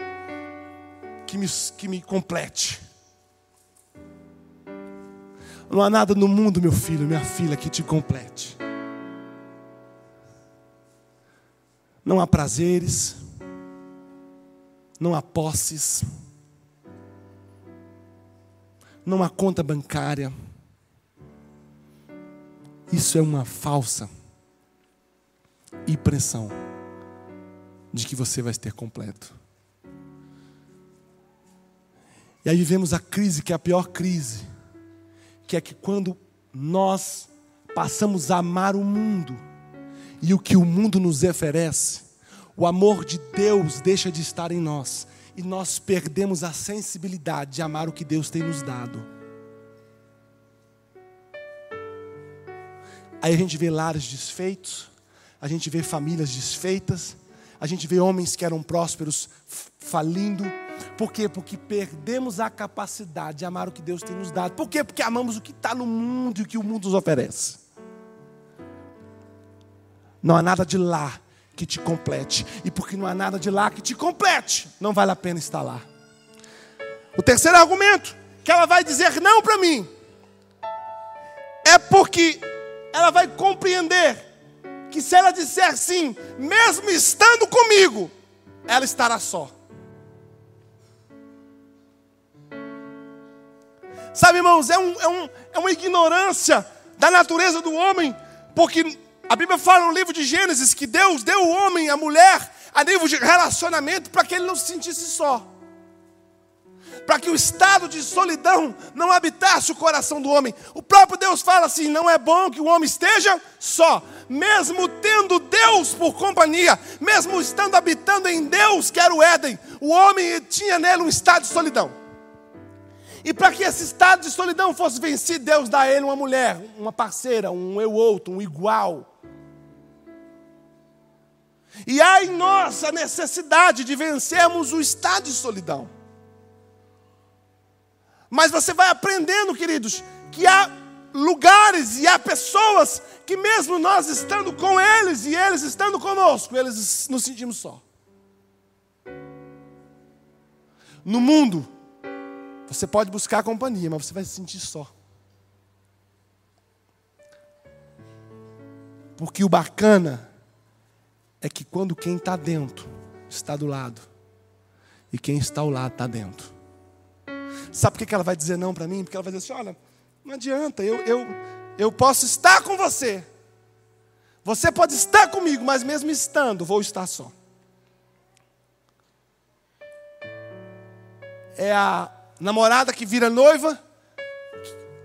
que me, que me complete. Não há nada no mundo, meu filho, minha filha, que te complete. Não há prazeres, não há posses há conta bancária. Isso é uma falsa impressão de que você vai ter completo. E aí vivemos a crise que é a pior crise, que é que quando nós passamos a amar o mundo e o que o mundo nos oferece, o amor de Deus deixa de estar em nós e nós perdemos a sensibilidade de amar o que Deus tem nos dado. Aí a gente vê lares desfeitos, a gente vê famílias desfeitas, a gente vê homens que eram prósperos falindo. Por quê? Porque perdemos a capacidade de amar o que Deus tem nos dado. Por quê? Porque amamos o que está no mundo e o que o mundo nos oferece. Não há nada de lá que te complete. E porque não há nada de lá que te complete, não vale a pena estar lá. O terceiro argumento que ela vai dizer não para mim é porque ela vai compreender que se ela disser sim, mesmo estando comigo, ela estará só. Sabe, irmãos, é, um, é, um, é uma ignorância da natureza do homem, porque a Bíblia fala no livro de Gênesis que Deus deu o homem, a mulher, a nível de relacionamento para que ele não se sentisse só. Para que o estado de solidão não habitasse o coração do homem. O próprio Deus fala assim: não é bom que o homem esteja só, mesmo tendo Deus por companhia, mesmo estando habitando em Deus, que era o Éden, o homem tinha nele um estado de solidão. E para que esse estado de solidão fosse vencido, Deus dá a ele uma mulher, uma parceira, um eu outro, um igual. E há em nós a necessidade de vencermos o estado de solidão. Mas você vai aprendendo, queridos, que há lugares e há pessoas que, mesmo nós estando com eles e eles estando conosco, eles nos sentimos só. No mundo, você pode buscar companhia, mas você vai se sentir só. Porque o bacana é que quando quem está dentro está do lado e quem está ao lado está dentro. Sabe por que ela vai dizer não para mim? Porque ela vai dizer assim: olha, não adianta, eu, eu, eu posso estar com você. Você pode estar comigo, mas mesmo estando, vou estar só. É a namorada que vira noiva,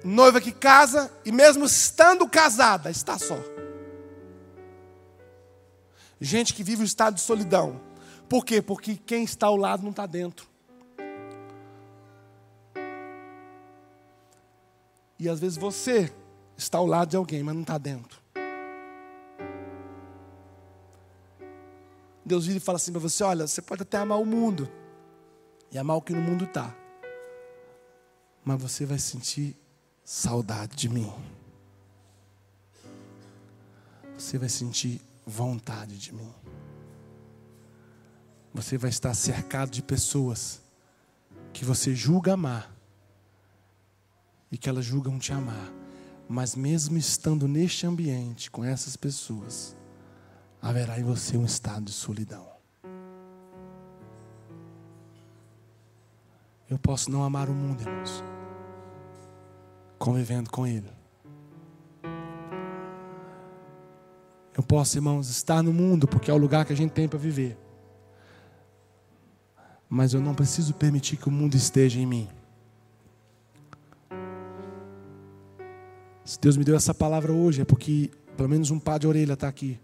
noiva que casa e mesmo estando casada, está só. Gente que vive o estado de solidão. Por quê? Porque quem está ao lado não está dentro. E às vezes você está ao lado de alguém, mas não está dentro. Deus vira e fala assim para você: olha, você pode até amar o mundo e amar o que no mundo está, mas você vai sentir saudade de mim. Você vai sentir vontade de mim. Você vai estar cercado de pessoas que você julga amar e que elas julgam te amar. Mas mesmo estando neste ambiente com essas pessoas, haverá em você um estado de solidão. Eu posso não amar o mundo, irmãos, convivendo com ele. Eu posso, irmãos, estar no mundo porque é o lugar que a gente tem para viver. Mas eu não preciso permitir que o mundo esteja em mim. Se Deus me deu essa palavra hoje, é porque pelo menos um par de orelha está aqui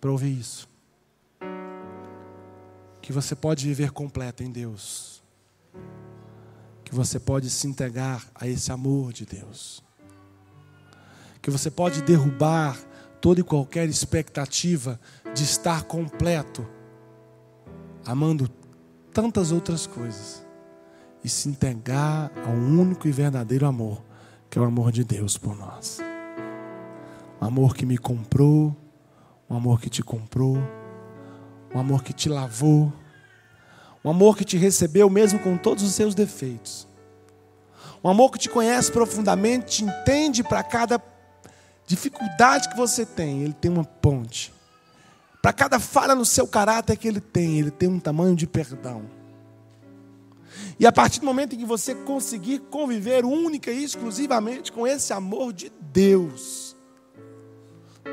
para ouvir isso. Que você pode viver completo em Deus. Que você pode se entregar a esse amor de Deus. Que você pode derrubar toda e qualquer expectativa de estar completo, amando tantas outras coisas, e se entregar ao único e verdadeiro amor que é o amor de Deus por nós. Um amor que me comprou, um amor que te comprou, um amor que te lavou, um amor que te recebeu mesmo com todos os seus defeitos. Um amor que te conhece profundamente, te entende para cada dificuldade que você tem, ele tem uma ponte. Para cada falha no seu caráter que ele tem, ele tem um tamanho de perdão. E a partir do momento em que você conseguir conviver única e exclusivamente com esse amor de Deus,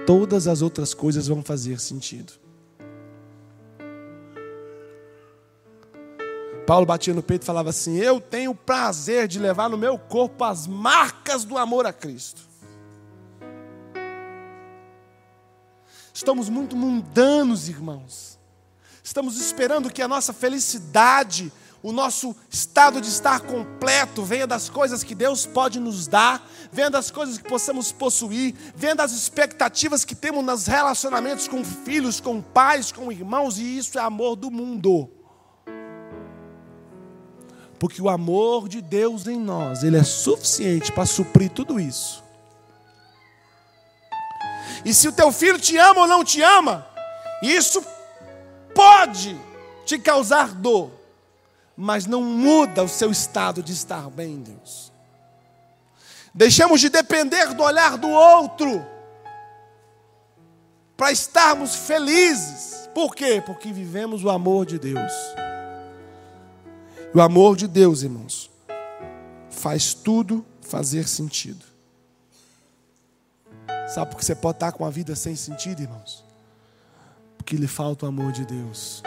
todas as outras coisas vão fazer sentido. Paulo batia no peito e falava assim: Eu tenho prazer de levar no meu corpo as marcas do amor a Cristo. Estamos muito mundanos, irmãos. Estamos esperando que a nossa felicidade o nosso estado de estar completo venha das coisas que Deus pode nos dar, venha das coisas que possamos possuir, venha das expectativas que temos nos relacionamentos com filhos, com pais, com irmãos, e isso é amor do mundo. Porque o amor de Deus em nós, ele é suficiente para suprir tudo isso. E se o teu filho te ama ou não te ama, isso pode te causar dor mas não muda o seu estado de estar bem em Deus. Deixamos de depender do olhar do outro para estarmos felizes. Por quê? Porque vivemos o amor de Deus. O amor de Deus, irmãos, faz tudo fazer sentido. Sabe por que você pode estar com a vida sem sentido, irmãos? Porque lhe falta o amor de Deus.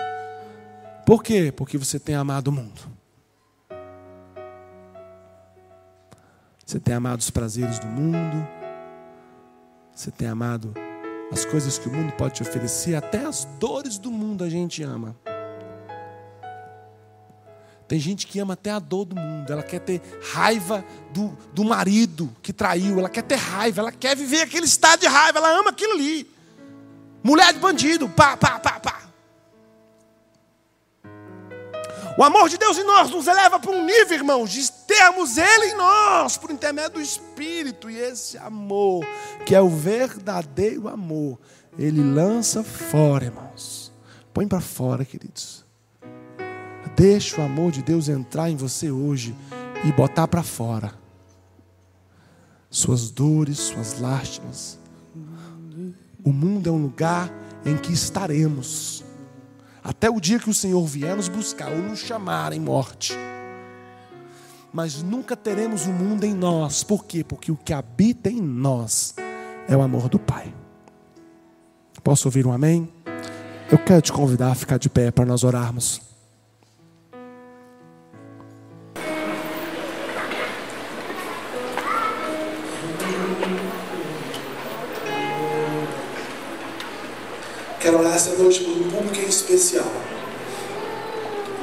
Por quê? Porque você tem amado o mundo. Você tem amado os prazeres do mundo. Você tem amado as coisas que o mundo pode te oferecer, até as dores do mundo a gente ama. Tem gente que ama até a dor do mundo. Ela quer ter raiva do, do marido que traiu. Ela quer ter raiva. Ela quer viver aquele estado de raiva. Ela ama aquilo ali. Mulher de bandido. Pá, pá, pá, pá. O amor de Deus em nós nos eleva para um nível, irmãos, de termos Ele em nós, por intermédio do Espírito. E esse amor, que é o verdadeiro amor, Ele lança fora, irmãos. Põe para fora, queridos. Deixa o amor de Deus entrar em você hoje e botar para fora suas dores, suas lástimas. O mundo é um lugar em que estaremos até o dia que o Senhor vier nos buscar ou nos chamar em morte. Mas nunca teremos o mundo em nós. Por quê? Porque o que habita em nós é o amor do Pai. Posso ouvir um amém? Eu quero te convidar a ficar de pé para nós orarmos. Quero orar essa noite por um público em especial.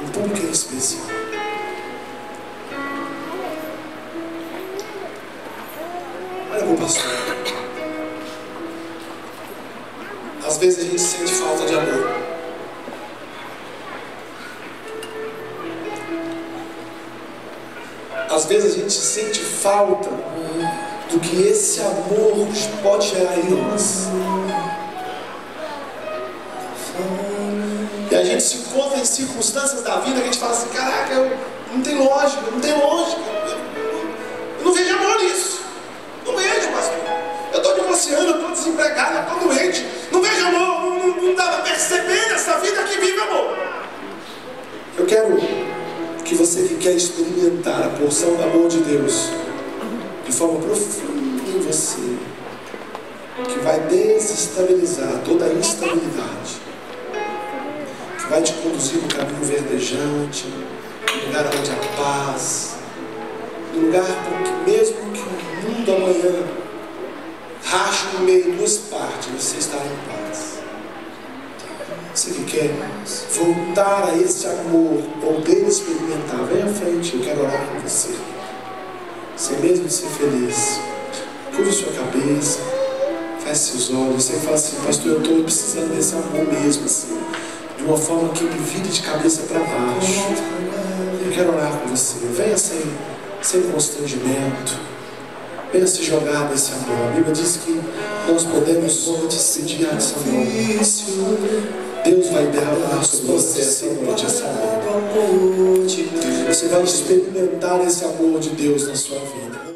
Um público em especial. Olha, meu pastor. Às vezes a gente sente falta de amor. Às vezes a gente sente falta do que esse amor pode gerar em nós. Gente se encontra em circunstâncias da vida que a gente fala assim, caraca, não tem lógica, não tem lógica. Eu não vejo amor nisso. Não vejo, pastor. Eu estou divorciando, eu estou desempregado, eu estou doente. Não vejo amor, não, não, não dá para perceber nessa vida que vive amor. Eu quero que você que quer experimentar a porção do amor de Deus de forma profunda em você, que vai desestabilizar toda a instabilidade, vai te conduzir no caminho verdejante, no lugar onde há paz, no lugar que mesmo que o mundo amanhã rache no meio duas partes, você estará em paz. Você que quer voltar a esse amor, ou bem experimentar, vem à frente, eu quero orar com você. Sem mesmo ser feliz, curva sua cabeça, feche seus olhos. Você fala assim, pastor, eu estou precisando desse amor mesmo, assim, de uma forma que me vire de cabeça para baixo. Eu quero orar com você. Venha sem, sem constrangimento. Venha se jogar nesse amor. A Bíblia diz que nós podemos decidir esse amor. Deus vai derramar sobre você essa noite esse amor. Você vai experimentar esse amor de Deus na sua vida.